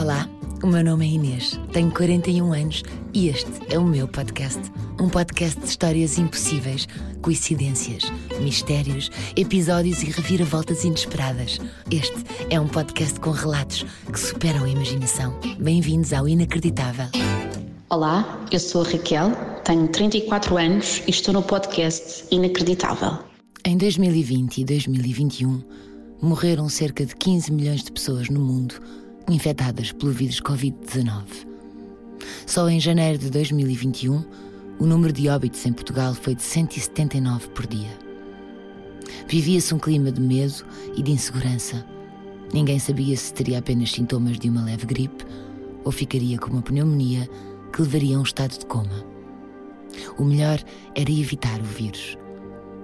Olá, o meu nome é Inês, tenho 41 anos e este é o meu podcast. Um podcast de histórias impossíveis, coincidências, mistérios, episódios e reviravoltas inesperadas. Este é um podcast com relatos que superam a imaginação. Bem-vindos ao Inacreditável. Olá, eu sou a Raquel, tenho 34 anos e estou no podcast Inacreditável. Em 2020 e 2021, morreram cerca de 15 milhões de pessoas no mundo infectadas pelo vírus Covid-19. Só em janeiro de 2021, o número de óbitos em Portugal foi de 179 por dia. Vivia-se um clima de medo e de insegurança. Ninguém sabia se teria apenas sintomas de uma leve gripe ou ficaria com uma pneumonia que levaria a um estado de coma. O melhor era evitar o vírus,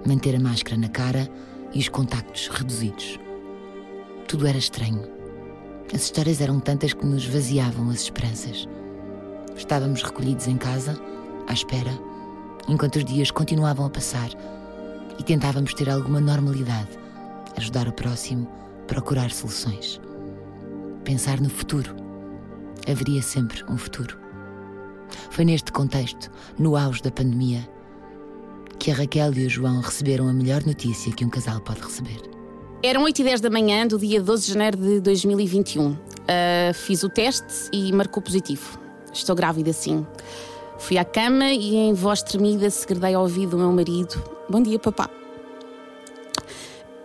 manter a máscara na cara e os contactos reduzidos. Tudo era estranho. As histórias eram tantas que nos vaziavam as esperanças. Estávamos recolhidos em casa, à espera, enquanto os dias continuavam a passar e tentávamos ter alguma normalidade, ajudar o próximo, procurar soluções. Pensar no futuro. Haveria sempre um futuro. Foi neste contexto, no auge da pandemia, que a Raquel e o João receberam a melhor notícia que um casal pode receber. Eram 8 e 10 da manhã do dia 12 de janeiro de 2021. Uh, fiz o teste e marcou positivo. Estou grávida, sim. Fui à cama e, em voz tremida, segredei ao ouvido o meu marido: Bom dia, papá.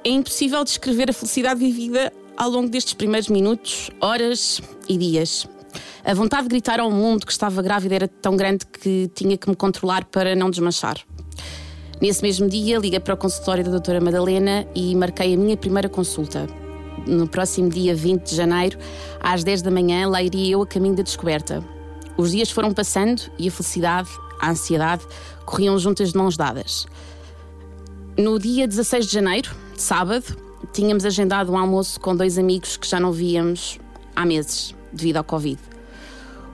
É impossível descrever a felicidade vivida ao longo destes primeiros minutos, horas e dias. A vontade de gritar ao mundo que estava grávida era tão grande que tinha que me controlar para não desmanchar. Nesse mesmo dia, liguei para o consultório da doutora Madalena e marquei a minha primeira consulta. No próximo dia 20 de janeiro, às 10 da manhã, lá iria eu a caminho da descoberta. Os dias foram passando e a felicidade, a ansiedade, corriam juntas de mãos dadas. No dia 16 de janeiro, sábado, tínhamos agendado um almoço com dois amigos que já não víamos há meses, devido ao Covid.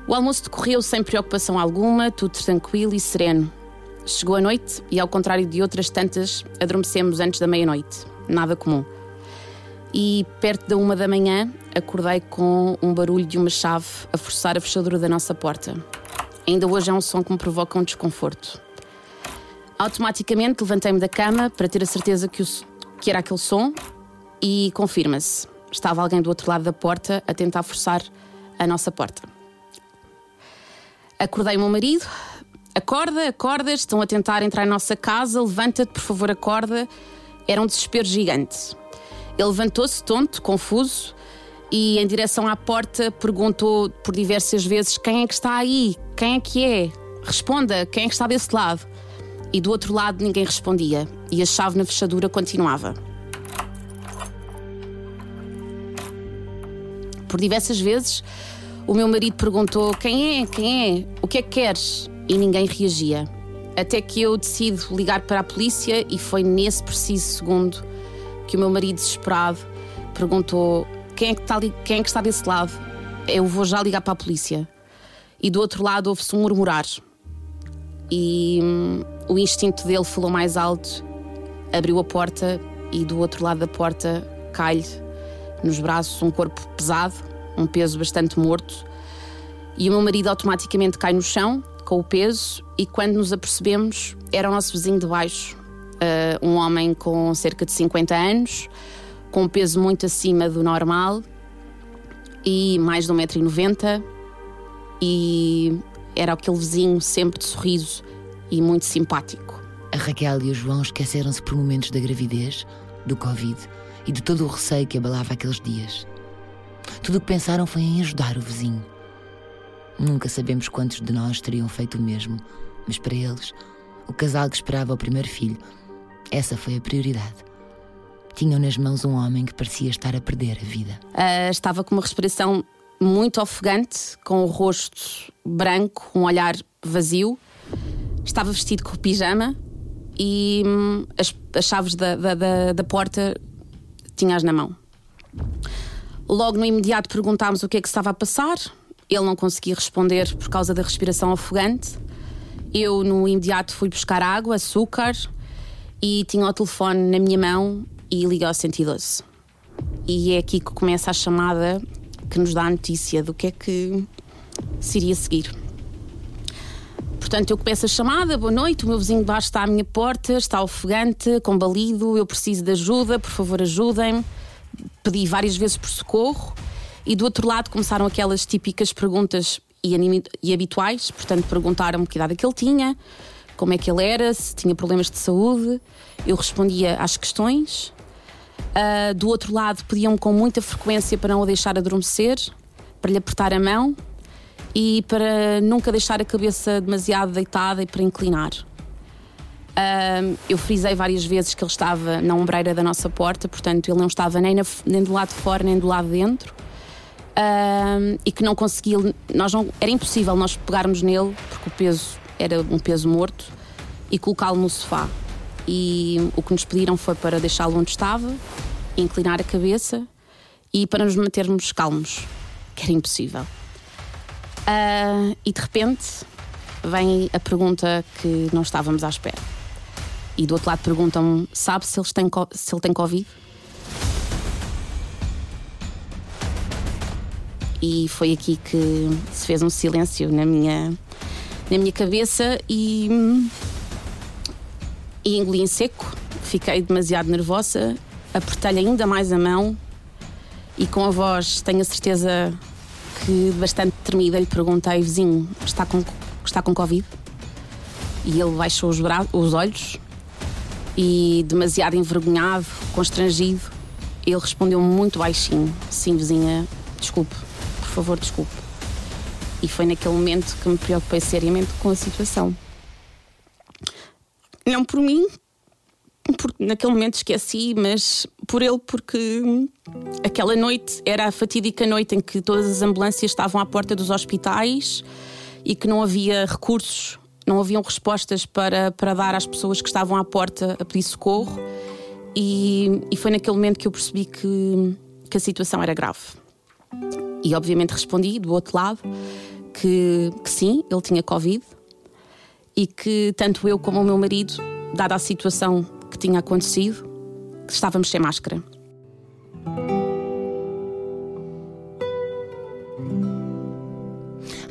O almoço decorreu sem preocupação alguma, tudo tranquilo e sereno. Chegou a noite e, ao contrário de outras tantas, adormecemos antes da meia-noite. Nada comum. E, perto da uma da manhã, acordei com um barulho de uma chave a forçar a fechadura da nossa porta. Ainda hoje é um som que me provoca um desconforto. Automaticamente levantei-me da cama para ter a certeza que, o, que era aquele som e confirma-se. Estava alguém do outro lado da porta a tentar forçar a nossa porta. Acordei o meu marido, Acorda, acorda, estão a tentar entrar em nossa casa, levanta-te, por favor, acorda. Era um desespero gigante. Ele levantou-se, tonto, confuso, e em direção à porta perguntou por diversas vezes: Quem é que está aí? Quem é que é? Responda, quem é que está desse lado? E do outro lado ninguém respondia, e a chave na fechadura continuava. Por diversas vezes, o meu marido perguntou: Quem é? Quem é? O que é que queres? E ninguém reagia. Até que eu decido ligar para a polícia e foi nesse preciso segundo que o meu marido desesperado perguntou quem é que está, quem é que está desse lado? Eu vou já ligar para a polícia. E do outro lado houve-se um murmurar. E hum, o instinto dele falou mais alto, abriu a porta e do outro lado da porta cai-lhe nos braços um corpo pesado, um peso bastante morto. E o meu marido automaticamente cai no chão, com o peso e quando nos apercebemos era o nosso vizinho de baixo, uh, um homem com cerca de 50 anos, com um peso muito acima do normal e mais de 1,90m e era aquele vizinho sempre de sorriso e muito simpático. A Raquel e o João esqueceram-se por momentos da gravidez, do Covid e de todo o receio que abalava aqueles dias. Tudo o que pensaram foi em ajudar o vizinho. Nunca sabemos quantos de nós teriam feito o mesmo, mas para eles, o casal que esperava o primeiro filho, essa foi a prioridade. Tinham nas mãos um homem que parecia estar a perder a vida. Uh, estava com uma respiração muito ofegante, com o rosto branco, um olhar vazio. Estava vestido com pijama e hum, as, as, chaves da, da, da, da porta tinha-as na mão. Logo no imediato perguntámos o que é que estava a passar. Ele não conseguia responder por causa da respiração ofegante. Eu, no imediato, fui buscar água, açúcar e tinha o telefone na minha mão e liguei ao 112. E é aqui que começa a chamada que nos dá a notícia do que é que se iria seguir. Portanto, eu começo a chamada, boa noite, o meu vizinho de baixo está à minha porta, está ofegante, combalido, eu preciso de ajuda, por favor ajudem-me. Pedi várias vezes por socorro e do outro lado começaram aquelas típicas perguntas e, e habituais, portanto perguntaram-me que idade é que ele tinha, como é que ele era, se tinha problemas de saúde. Eu respondia às questões. Uh, do outro lado, pediam-me com muita frequência para não o deixar adormecer, para lhe apertar a mão e para nunca deixar a cabeça demasiado deitada e para inclinar. Uh, eu frisei várias vezes que ele estava na ombreira da nossa porta, portanto, ele não estava nem, na, nem do lado de fora nem do lado de dentro. Uh, e que não conseguia, nós não, era impossível nós pegarmos nele, porque o peso era um peso morto, e colocá-lo no sofá. E o que nos pediram foi para deixá-lo onde estava, inclinar a cabeça e para nos mantermos calmos, que era impossível. Uh, e de repente vem a pergunta que não estávamos à espera. E do outro lado perguntam-me: sabe se, eles têm, se ele tem Covid? E foi aqui que se fez um silêncio na minha, na minha cabeça e, e engoli em seco. Fiquei demasiado nervosa, apertei-lhe ainda mais a mão e com a voz, tenho a certeza que, bastante tremida, lhe perguntei: vizinho, está com, está com Covid? E ele baixou os, os olhos e, demasiado envergonhado, constrangido, ele respondeu muito baixinho: Sim, vizinha, desculpe, favor, desculpe. E foi naquele momento que me preocupei seriamente com a situação. Não por mim, porque naquele momento esqueci, mas por ele, porque aquela noite era a fatídica noite em que todas as ambulâncias estavam à porta dos hospitais e que não havia recursos, não haviam respostas para, para dar às pessoas que estavam à porta a pedir socorro. E, e foi naquele momento que eu percebi que, que a situação era grave. E obviamente respondi do outro lado que, que sim, ele tinha Covid e que tanto eu como o meu marido, dada a situação que tinha acontecido, estávamos sem máscara.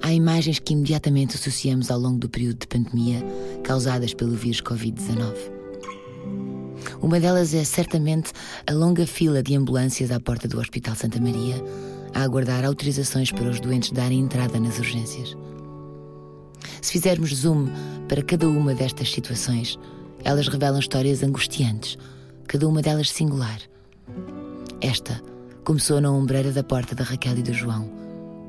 Há imagens que imediatamente associamos ao longo do período de pandemia causadas pelo vírus Covid-19. Uma delas é certamente a longa fila de ambulâncias à porta do Hospital Santa Maria a aguardar autorizações para os doentes darem entrada nas urgências. Se fizermos zoom para cada uma destas situações, elas revelam histórias angustiantes, cada uma delas singular. Esta começou na ombreira da porta da Raquel e do João,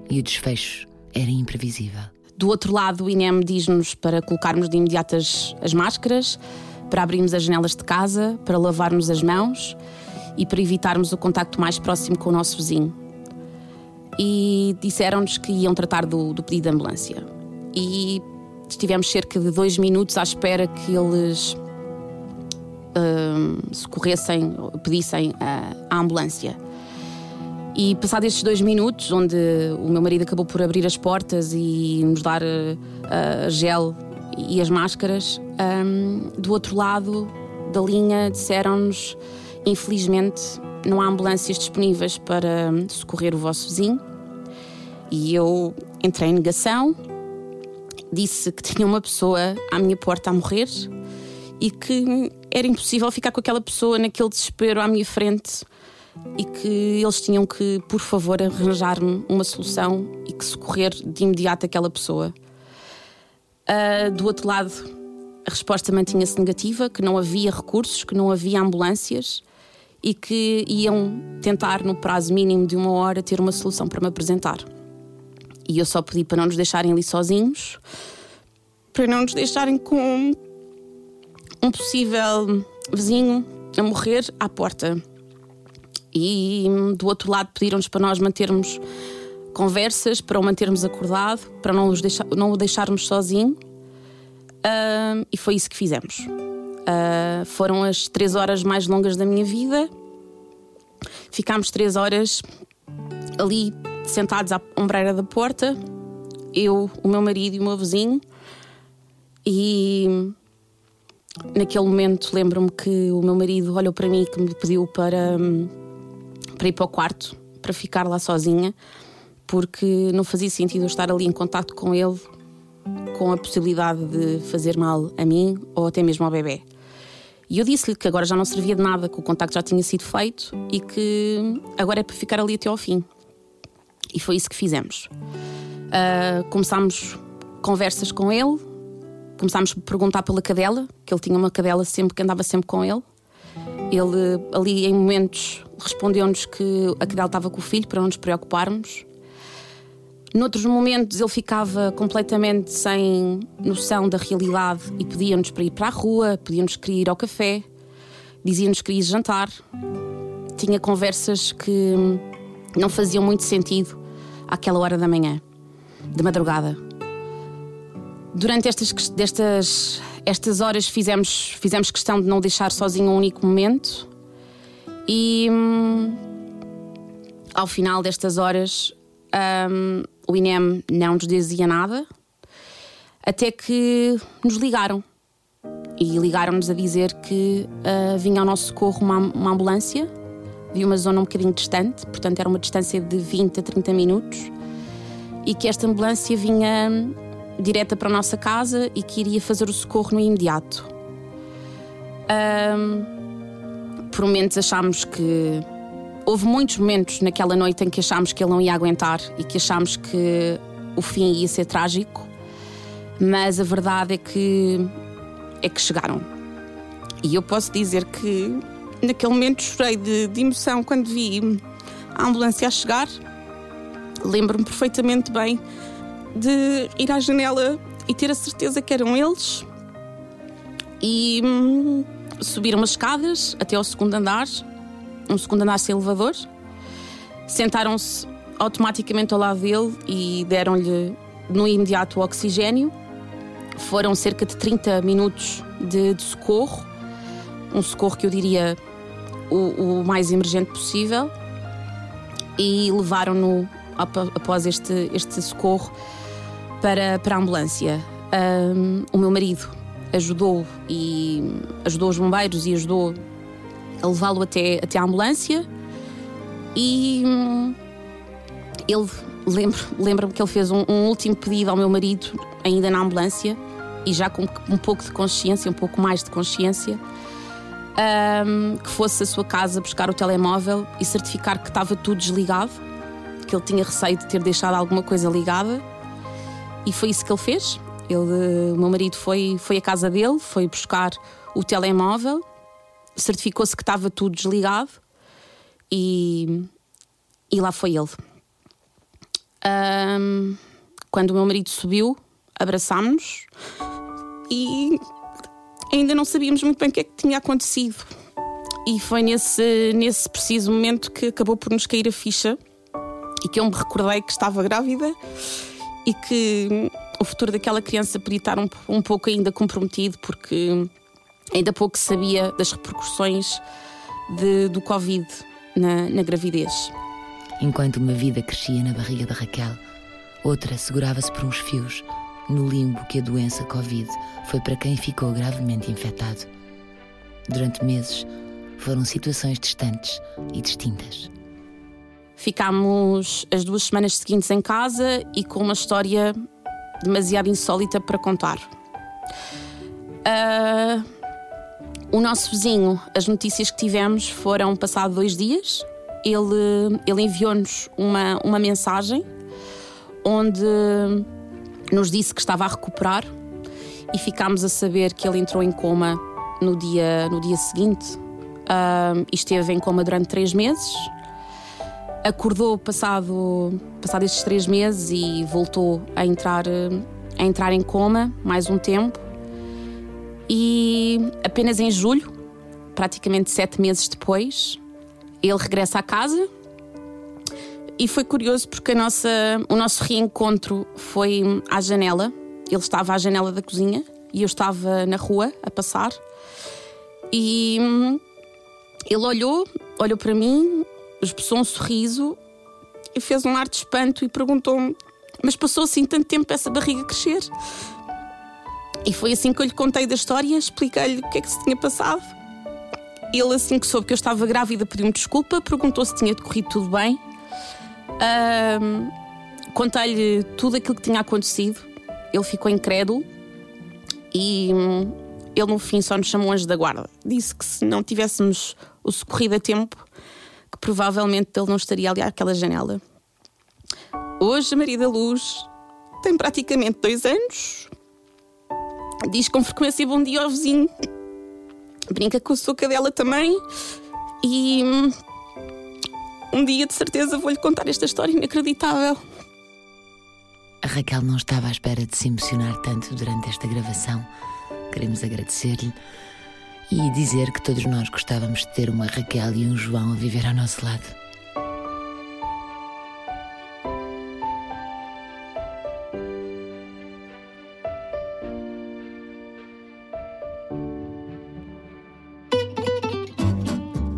e o desfecho era imprevisível. Do outro lado, o INEM diz-nos para colocarmos de imediato as, as máscaras, para abrirmos as janelas de casa, para lavarmos as mãos e para evitarmos o contacto mais próximo com o nosso vizinho. E disseram-nos que iam tratar do, do pedido de ambulância. E estivemos cerca de dois minutos à espera que eles uh, socorressem, pedissem a, a ambulância. E passados estes dois minutos, onde o meu marido acabou por abrir as portas e nos dar uh, gel e as máscaras, um, do outro lado da linha disseram-nos: infelizmente não há ambulâncias disponíveis para socorrer o vosso vizinho. E eu entrei em negação, disse que tinha uma pessoa à minha porta a morrer e que era impossível ficar com aquela pessoa naquele desespero à minha frente e que eles tinham que, por favor, arranjar-me uma solução e que socorrer de imediato aquela pessoa. Uh, do outro lado, a resposta mantinha-se negativa, que não havia recursos, que não havia ambulâncias e que iam tentar, no prazo mínimo de uma hora, ter uma solução para me apresentar. E eu só pedi para não nos deixarem ali sozinhos, para não nos deixarem com um possível vizinho a morrer à porta. E do outro lado pediram-nos para nós mantermos conversas, para o mantermos acordado, para não, os deixar, não o deixarmos sozinho. Uh, e foi isso que fizemos. Uh, foram as três horas mais longas da minha vida. Ficámos três horas ali sentados à ombreira da porta, eu, o meu marido e o meu vizinho. E Naquele momento lembro-me que o meu marido olhou para mim e que me pediu para, para ir para o quarto, para ficar lá sozinha, porque não fazia sentido eu estar ali em contato com ele, com a possibilidade de fazer mal a mim ou até mesmo ao bebê. E eu disse-lhe que agora já não servia de nada, que o contacto já tinha sido feito e que agora é para ficar ali até ao fim. E foi isso que fizemos. Uh, começámos conversas com ele, começámos a perguntar pela cadela, que ele tinha uma cadela sempre que andava sempre com ele. Ele, ali em momentos, respondeu-nos que a cadela estava com o filho para não nos preocuparmos. Noutros momentos ele ficava completamente sem noção da realidade e pedia-nos para ir para a rua, pedia-nos que ir ao café, dizia-nos que ia jantar. Tinha conversas que não faziam muito sentido àquela hora da manhã, de madrugada. Durante estas, destas, estas horas fizemos, fizemos questão de não deixar sozinho um único momento e hum, ao final destas horas hum, o INEM não nos dizia nada até que nos ligaram e ligaram-nos a dizer que uh, vinha ao nosso socorro uma, uma ambulância de uma zona um bocadinho distante, portanto era uma distância de 20 a 30 minutos, e que esta ambulância vinha direta para a nossa casa e que iria fazer o socorro no imediato. Um, por momentos achámos que. Houve muitos momentos naquela noite em que achámos que ele não ia aguentar e que achámos que o fim ia ser trágico, mas a verdade é que. é que chegaram. E eu posso dizer que naquele momento chorei de, de emoção quando vi a ambulância a chegar. Lembro-me perfeitamente bem de ir à janela e ter a certeza que eram eles. E hum, subiram as escadas até ao segundo andar, um segundo andar sem elevador. Sentaram-se automaticamente ao lado dele e deram-lhe no imediato oxigênio. Foram cerca de 30 minutos de, de socorro, um socorro que eu diria o, o mais emergente possível, e levaram-no após este, este socorro para, para a ambulância. Um, o meu marido ajudou e ajudou os bombeiros e ajudou a levá-lo até, até a ambulância e hum, ele lembro, lembro-me que ele fez um, um, último pedido ao meu marido ainda na ambulância e já com um pouco de consciência, um pouco mais de consciência um, que fosse à sua casa buscar o telemóvel e certificar que estava tudo desligado que ele tinha receio de ter deixado alguma coisa ligada e foi isso que ele fez. Ele, o meu marido foi, foi à casa dele, foi buscar o telemóvel, certificou-se que estava tudo desligado e, e lá foi ele. Um, quando o meu marido subiu, abraçámos-nos e ainda não sabíamos muito bem o que é que tinha acontecido. E foi nesse, nesse preciso momento que acabou por nos cair a ficha e que eu me recordei que estava grávida e que o futuro daquela criança podia estar um, um pouco ainda comprometido porque ainda pouco sabia das repercussões de, do Covid na, na gravidez. Enquanto uma vida crescia na barriga de Raquel, outra segurava-se por uns fios no limbo que a doença Covid foi para quem ficou gravemente infectado. Durante meses, foram situações distantes e distintas. Ficámos as duas semanas seguintes em casa e com uma história demasiado insólita para contar. Uh, o nosso vizinho, as notícias que tivemos foram passados dois dias. Ele, ele enviou-nos uma, uma mensagem onde nos disse que estava a recuperar e ficámos a saber que ele entrou em coma no dia, no dia seguinte uh, e esteve em coma durante três meses acordou passado, passado estes três meses e voltou a entrar, a entrar em coma mais um tempo. E apenas em julho, praticamente sete meses depois, ele regressa à casa. E foi curioso porque nossa, o nosso reencontro foi à janela. Ele estava à janela da cozinha e eu estava na rua a passar. E hum, ele olhou, olhou para mim esboçou um sorriso e fez um ar de espanto e perguntou-me: Mas passou assim tanto tempo essa barriga crescer? E foi assim que eu lhe contei da história, expliquei-lhe o que é que se tinha passado. Ele, assim que soube que eu estava grávida, pediu-me desculpa, perguntou se tinha decorrido tudo bem. Uh, Contei-lhe tudo aquilo que tinha acontecido. Ele ficou incrédulo e hum, ele, no fim, só nos chamou anjo da guarda. Disse que se não tivéssemos o socorrido a tempo, que provavelmente ele não estaria ali àquela janela. Hoje, a Maria da Luz tem praticamente dois anos. Diz com frequência bom dia ao vizinho. Brinca com a sua cadela também. E hum, um dia, de certeza, vou-lhe contar esta história inacreditável. A Raquel não estava à espera de se emocionar tanto durante esta gravação. Queremos agradecer-lhe e dizer que todos nós gostávamos de ter uma Raquel e um João a viver ao nosso lado.